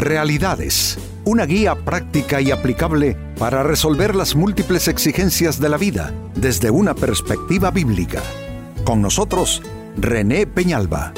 Realidades, una guía práctica y aplicable para resolver las múltiples exigencias de la vida desde una perspectiva bíblica. Con nosotros, René Peñalba.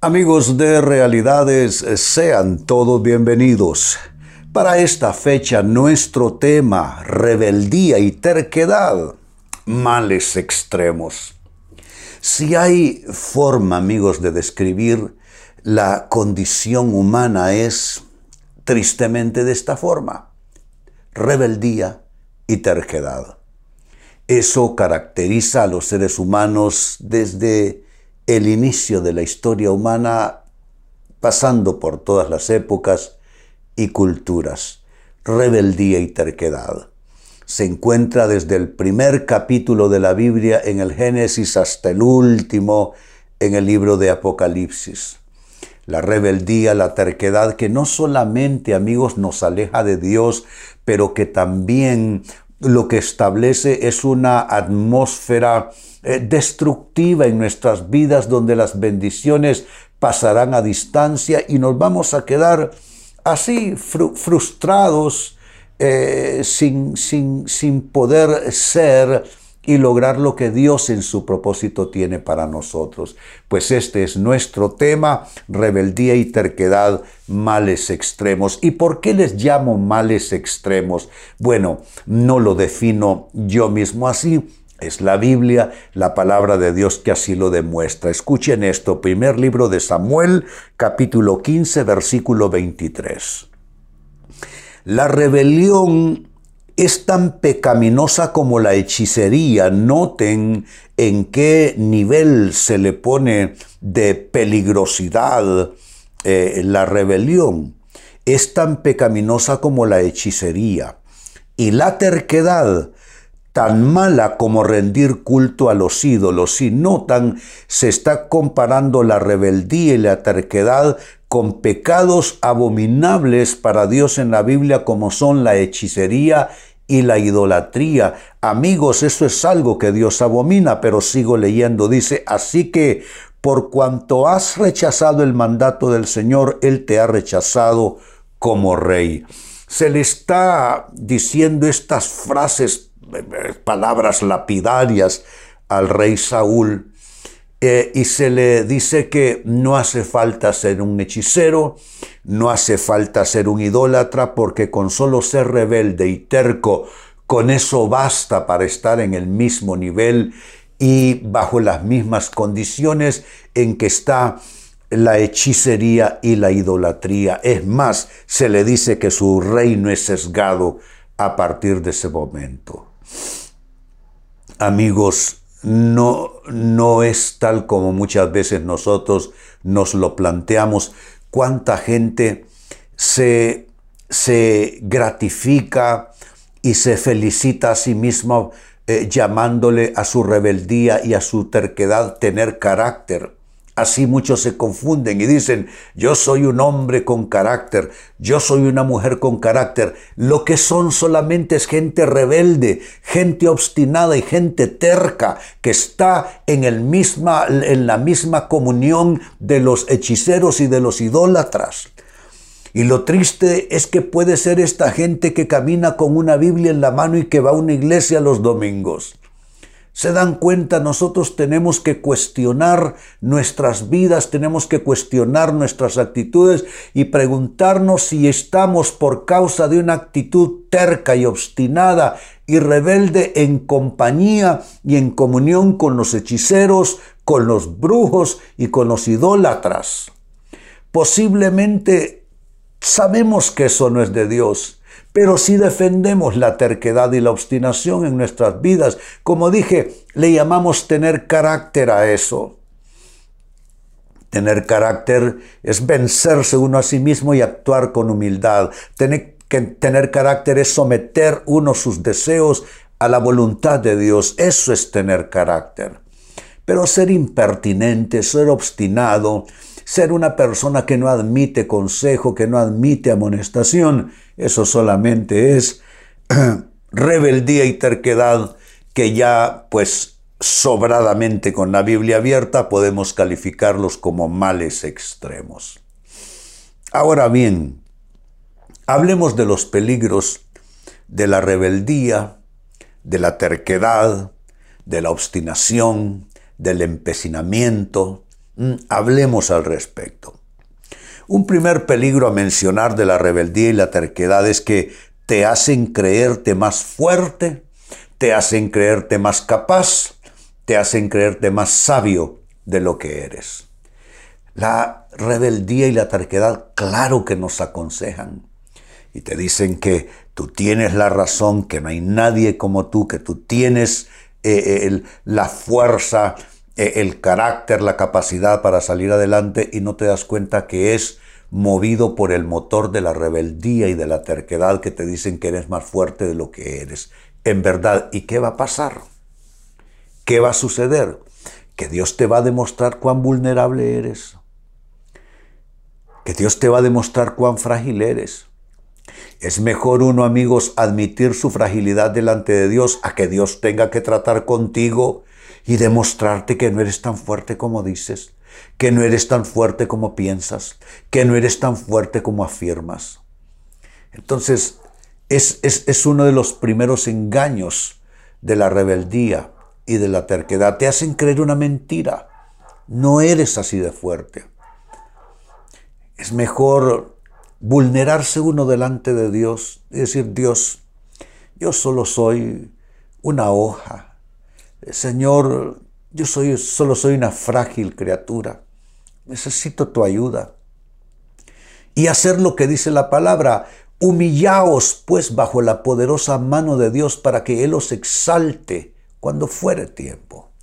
Amigos de Realidades, sean todos bienvenidos. Para esta fecha nuestro tema, rebeldía y terquedad, males extremos. Si hay forma, amigos, de describir la condición humana es tristemente de esta forma, rebeldía y terquedad. Eso caracteriza a los seres humanos desde el inicio de la historia humana, pasando por todas las épocas y culturas, rebeldía y terquedad. Se encuentra desde el primer capítulo de la Biblia en el Génesis hasta el último en el libro de Apocalipsis. La rebeldía, la terquedad que no solamente, amigos, nos aleja de Dios, pero que también lo que establece es una atmósfera eh, destructiva en nuestras vidas donde las bendiciones pasarán a distancia y nos vamos a quedar así frustrados, eh, sin, sin, sin poder ser y lograr lo que Dios en su propósito tiene para nosotros. Pues este es nuestro tema, rebeldía y terquedad, males extremos. ¿Y por qué les llamo males extremos? Bueno, no lo defino yo mismo así, es la Biblia, la palabra de Dios que así lo demuestra. Escuchen esto, primer libro de Samuel, capítulo 15, versículo 23. La rebelión es tan pecaminosa como la hechicería. Noten en qué nivel se le pone de peligrosidad eh, la rebelión. Es tan pecaminosa como la hechicería. Y la terquedad tan mala como rendir culto a los ídolos. Si notan, se está comparando la rebeldía y la terquedad con pecados abominables para Dios en la Biblia como son la hechicería y la idolatría. Amigos, eso es algo que Dios abomina, pero sigo leyendo. Dice, así que por cuanto has rechazado el mandato del Señor, Él te ha rechazado como rey. Se le está diciendo estas frases palabras lapidarias al rey Saúl eh, y se le dice que no hace falta ser un hechicero, no hace falta ser un idólatra, porque con solo ser rebelde y terco, con eso basta para estar en el mismo nivel y bajo las mismas condiciones en que está la hechicería y la idolatría. Es más, se le dice que su reino es sesgado a partir de ese momento. Amigos, no, no es tal como muchas veces nosotros nos lo planteamos. Cuánta gente se, se gratifica y se felicita a sí misma eh, llamándole a su rebeldía y a su terquedad tener carácter. Así muchos se confunden y dicen, yo soy un hombre con carácter, yo soy una mujer con carácter. Lo que son solamente es gente rebelde, gente obstinada y gente terca que está en, el misma, en la misma comunión de los hechiceros y de los idólatras. Y lo triste es que puede ser esta gente que camina con una Biblia en la mano y que va a una iglesia los domingos se dan cuenta, nosotros tenemos que cuestionar nuestras vidas, tenemos que cuestionar nuestras actitudes y preguntarnos si estamos por causa de una actitud terca y obstinada y rebelde en compañía y en comunión con los hechiceros, con los brujos y con los idólatras. Posiblemente sabemos que eso no es de Dios pero si defendemos la terquedad y la obstinación en nuestras vidas, como dije, le llamamos tener carácter a eso. Tener carácter es vencerse uno a sí mismo y actuar con humildad. Tener, tener carácter es someter uno sus deseos a la voluntad de Dios. Eso es tener carácter. Pero ser impertinente, ser obstinado, ser una persona que no admite consejo, que no admite amonestación, eso solamente es rebeldía y terquedad que ya pues sobradamente con la Biblia abierta, podemos calificarlos como males extremos. Ahora bien, hablemos de los peligros de la rebeldía, de la terquedad, de la obstinación, del empecinamiento. Mm, hablemos al respecto. Un primer peligro a mencionar de la rebeldía y la terquedad es que te hacen creerte más fuerte, te hacen creerte más capaz, te hacen creerte más sabio de lo que eres. La rebeldía y la terquedad, claro que nos aconsejan. Y te dicen que tú tienes la razón, que no hay nadie como tú, que tú tienes eh, eh, la fuerza, el carácter, la capacidad para salir adelante y no te das cuenta que es movido por el motor de la rebeldía y de la terquedad que te dicen que eres más fuerte de lo que eres. En verdad, ¿y qué va a pasar? ¿Qué va a suceder? Que Dios te va a demostrar cuán vulnerable eres. Que Dios te va a demostrar cuán frágil eres. Es mejor uno, amigos, admitir su fragilidad delante de Dios a que Dios tenga que tratar contigo y demostrarte que no eres tan fuerte como dices que no eres tan fuerte como piensas, que no eres tan fuerte como afirmas. Entonces, es, es, uno de los primeros engaños de la rebeldía y de la terquedad. Te hacen creer una mentira. No eres así de fuerte. Es mejor vulnerarse uno delante de Dios y decir, Dios, yo solo soy una hoja. Señor, yo soy, solo soy una frágil criatura. Necesito tu ayuda. Y hacer lo que dice la palabra. Humillaos pues bajo la poderosa mano de Dios para que Él os exalte cuando fuere tiempo.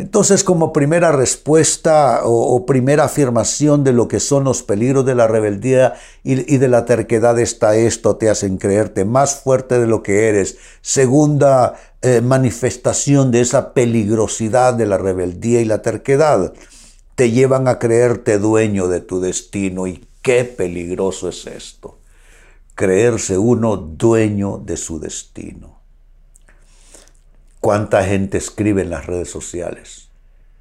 Entonces, como primera respuesta o, primera afirmación de lo que son los peligros de la rebeldía y, de la terquedad está esto, te hacen creerte más fuerte de lo que eres. Segunda eh, manifestación de esa peligrosidad de la rebeldía y la terquedad, te llevan a creerte dueño de tu destino. Y qué peligroso es esto, creerse uno dueño de su destino. ¿Cuánta gente escribe en las redes sociales?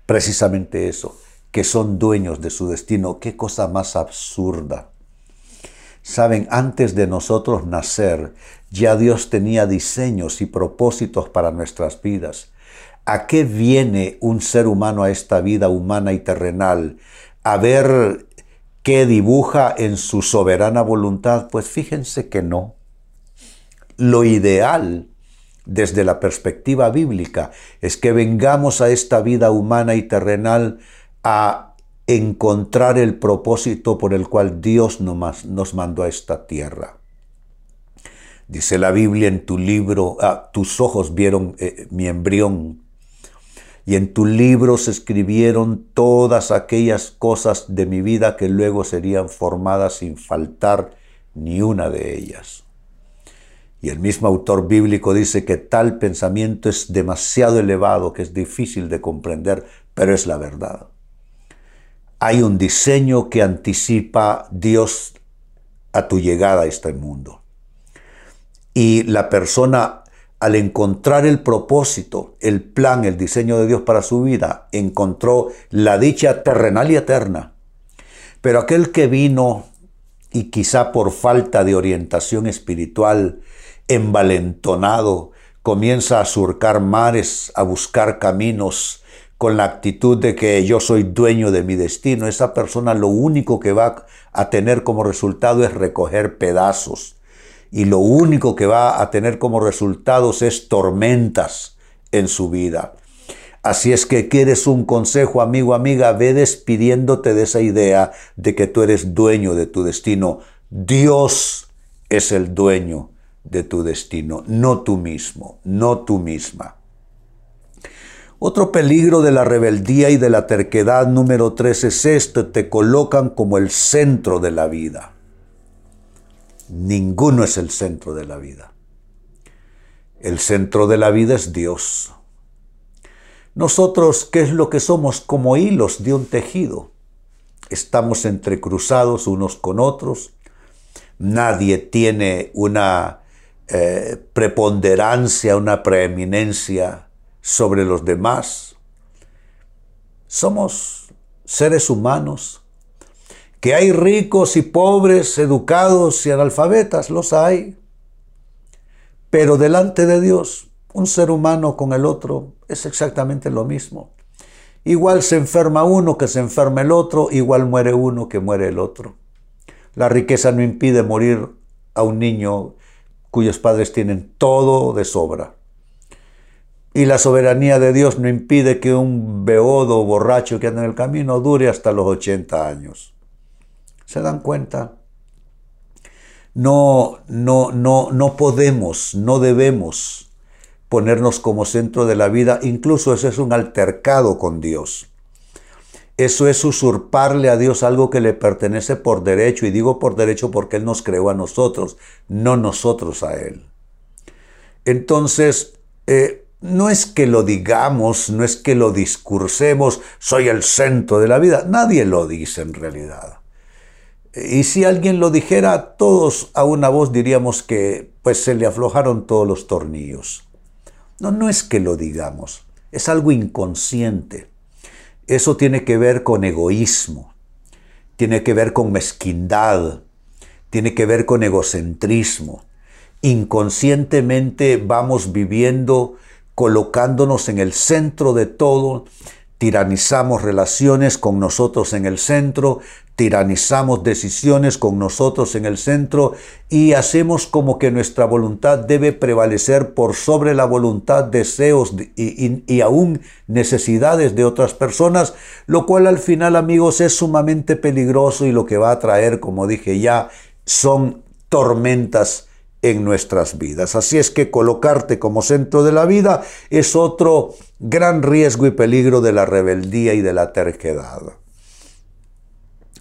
Precisamente eso, que son dueños de su destino. Qué cosa más absurda. Saben, antes de nosotros nacer, ya Dios tenía diseños y propósitos para nuestras vidas. ¿A qué viene un ser humano a esta vida humana y terrenal? A ver qué dibuja en su soberana voluntad. Pues fíjense que no. Lo ideal desde la perspectiva bíblica es que vengamos a esta vida humana y terrenal a encontrar el propósito por el cual Dios nos mandó a esta tierra. Dice la Biblia en tu libro, ah, tus ojos vieron eh, mi embrión, y en tu libro se escribieron todas aquellas cosas de mi vida que luego serían formadas sin faltar ni una de ellas. Y el mismo autor bíblico dice que tal pensamiento es demasiado elevado, que es difícil de comprender, pero es la verdad. Hay un diseño que anticipa Dios a tu llegada a este mundo. Y la persona, al encontrar el propósito, el plan, el diseño de Dios para su vida, encontró la dicha terrenal y eterna. Pero aquel que vino y quizá por falta de orientación espiritual, envalentonado, comienza a surcar mares, a buscar caminos, con la actitud de que yo soy dueño de mi destino, esa persona lo único que va a tener como resultado es recoger pedazos. Y lo único que va a tener como resultados es tormentas en su vida. Así es que quieres un consejo, amigo, amiga, ve despidiéndote de esa idea de que tú eres dueño de tu destino. Dios es el dueño de tu destino, no tú mismo, no tú misma. Otro peligro de la rebeldía y de la terquedad número tres es esto, te colocan como el centro de la vida. Ninguno es el centro de la vida. El centro de la vida es Dios. Nosotros, ¿qué es lo que somos? Como hilos de un tejido. Estamos entrecruzados unos con otros. Nadie tiene una eh, preponderancia, una preeminencia sobre los demás. Somos seres humanos, que hay ricos y pobres, educados y analfabetas, los hay. Pero delante de Dios, un ser humano con el otro es exactamente lo mismo. Igual se enferma uno que se enferma el otro, igual muere uno que muere el otro. La riqueza no impide morir a un niño cuyos padres tienen todo de sobra. Y la soberanía de Dios no impide que un beodo borracho que anda en el camino dure hasta los 80 años. ¿Se dan cuenta? No, no, no, no podemos, no debemos ponernos como centro de la vida. Incluso eso es un altercado con Dios. Eso es usurparle a Dios algo que le pertenece por derecho. Y digo por derecho porque Él nos creó a nosotros, no nosotros a Él. Entonces, eh, no es que lo digamos, no es que lo discursemos, soy el centro de la vida. Nadie lo dice en realidad. Y si alguien lo dijera, todos a una voz diríamos que pues se le aflojaron todos los tornillos. No, no es que lo digamos, es algo inconsciente. Eso tiene que ver con egoísmo, tiene que ver con mezquindad, tiene que ver con egocentrismo. Inconscientemente vamos viviendo colocándonos en el centro de todo tiranizamos relaciones con nosotros en el centro, tiranizamos decisiones con nosotros en el centro y hacemos como que nuestra voluntad debe prevalecer por sobre la voluntad, deseos y, aún necesidades de otras personas, lo cual al final amigos es sumamente peligroso y lo que va a traer, como dije ya, son tormentas en nuestras vidas. Así es que colocarte como centro de la vida es otro gran riesgo y peligro de la rebeldía y de la terquedad.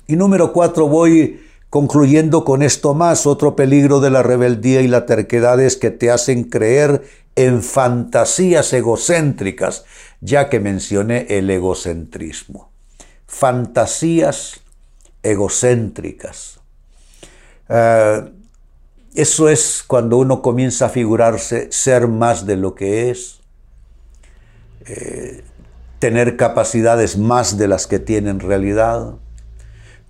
Y número cuatro, voy concluyendo con esto más. Otro peligro de la rebeldía y la terquedad es que te hacen creer en fantasías egocéntricas, ya que mencioné el egocentrismo. Fantasías egocéntricas. Eh, eso es cuando uno comienza a figurarse ser más de lo que es, eh, tener capacidades más de las que tiene en realidad,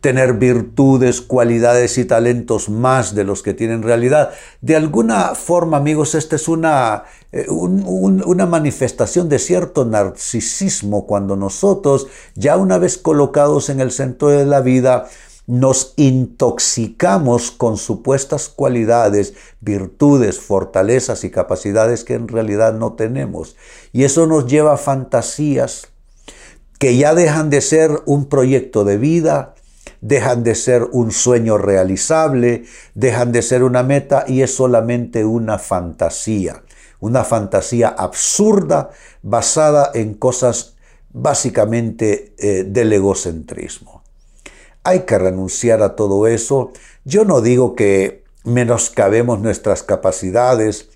tener virtudes, cualidades y talentos más de los que tiene en realidad. De alguna forma, amigos, esta es una, eh, una manifestación de cierto narcisismo cuando nosotros, ya una vez colocados en el centro de la vida, nos intoxicamos con supuestas cualidades, virtudes, fortalezas y capacidades que en realidad no tenemos. Y eso nos lleva a fantasías que ya dejan de ser un proyecto de vida, dejan de ser un sueño realizable, dejan de ser una meta y es solamente una fantasía. Una fantasía absurda basada en cosas básicamente eh, del egocentrismo hay que renunciar a todo eso. Yo no digo que menoscabemos nuestras capacidades,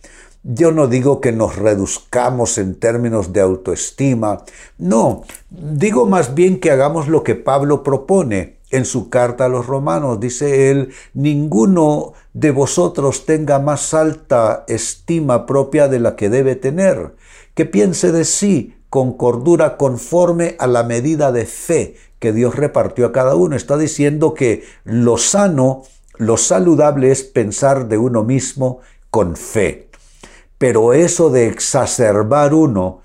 yo no digo que nos reduzcamos en términos de autoestima, no, digo más bien que hagamos lo que Pablo propone en su carta a los romanos. Dice él, ninguno de vosotros tenga más alta estima propia de la que debe tener, que piense de sí con cordura conforme a la medida de fe que Dios repartió a cada uno. Está diciendo que lo sano, lo saludable es pensar de uno mismo con fe. Pero eso de exacerbar uno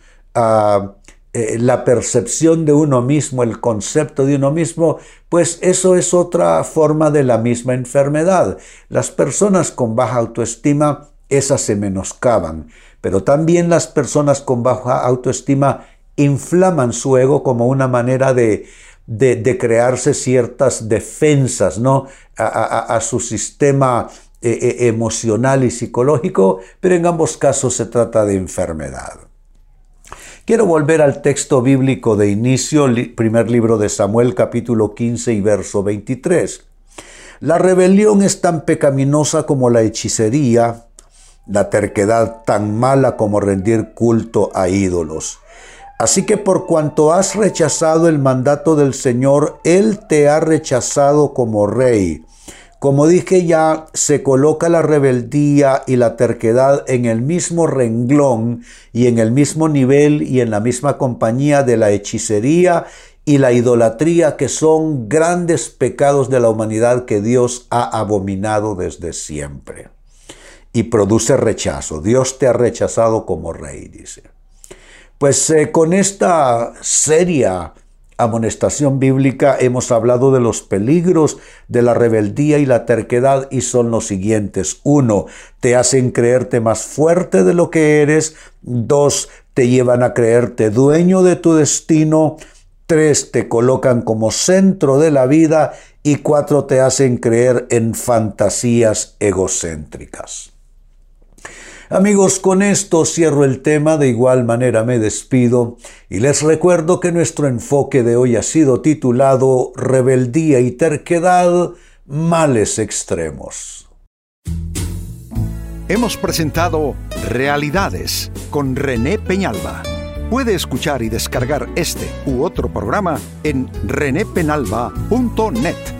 eh, la percepción de uno mismo, el concepto de uno mismo, pues eso es otra forma de la misma enfermedad. Las personas con baja autoestima, esas se menoscaban, pero también las personas con baja autoestima inflaman su ego como una manera de, de, crearse ciertas defensas ¿no? a, su sistema eh, eh, emocional y psicológico, pero en ambos casos se trata de enfermedad. Quiero volver al texto bíblico de inicio, primer libro de Samuel capítulo 15 y verso 23. La rebelión es tan pecaminosa como la hechicería, la terquedad tan mala como rendir culto a ídolos. Así que por cuanto has rechazado el mandato del Señor, Él te ha rechazado como rey. Como dije ya, se coloca la rebeldía y la terquedad en el mismo renglón y en el mismo nivel y en la misma compañía de la hechicería y la idolatría, que son grandes pecados de la humanidad que Dios ha abominado desde siempre. Y produce rechazo. Dios te ha rechazado como rey, dice. Pues eh, con esta seria amonestación bíblica hemos hablado de los peligros de la rebeldía y la terquedad y son los siguientes. Uno, te hacen creerte más fuerte de lo que eres. Dos, te llevan a creerte dueño de tu destino. Tres, te colocan como centro de la vida. Y cuatro, te hacen creer en fantasías egocéntricas. Amigos, con esto cierro el tema, de igual manera me despido y les recuerdo que nuestro enfoque de hoy ha sido titulado Rebeldía y terquedad, males extremos. Hemos presentado Realidades con René Peñalba. Puede escuchar y descargar este u otro programa en renépenalba.net.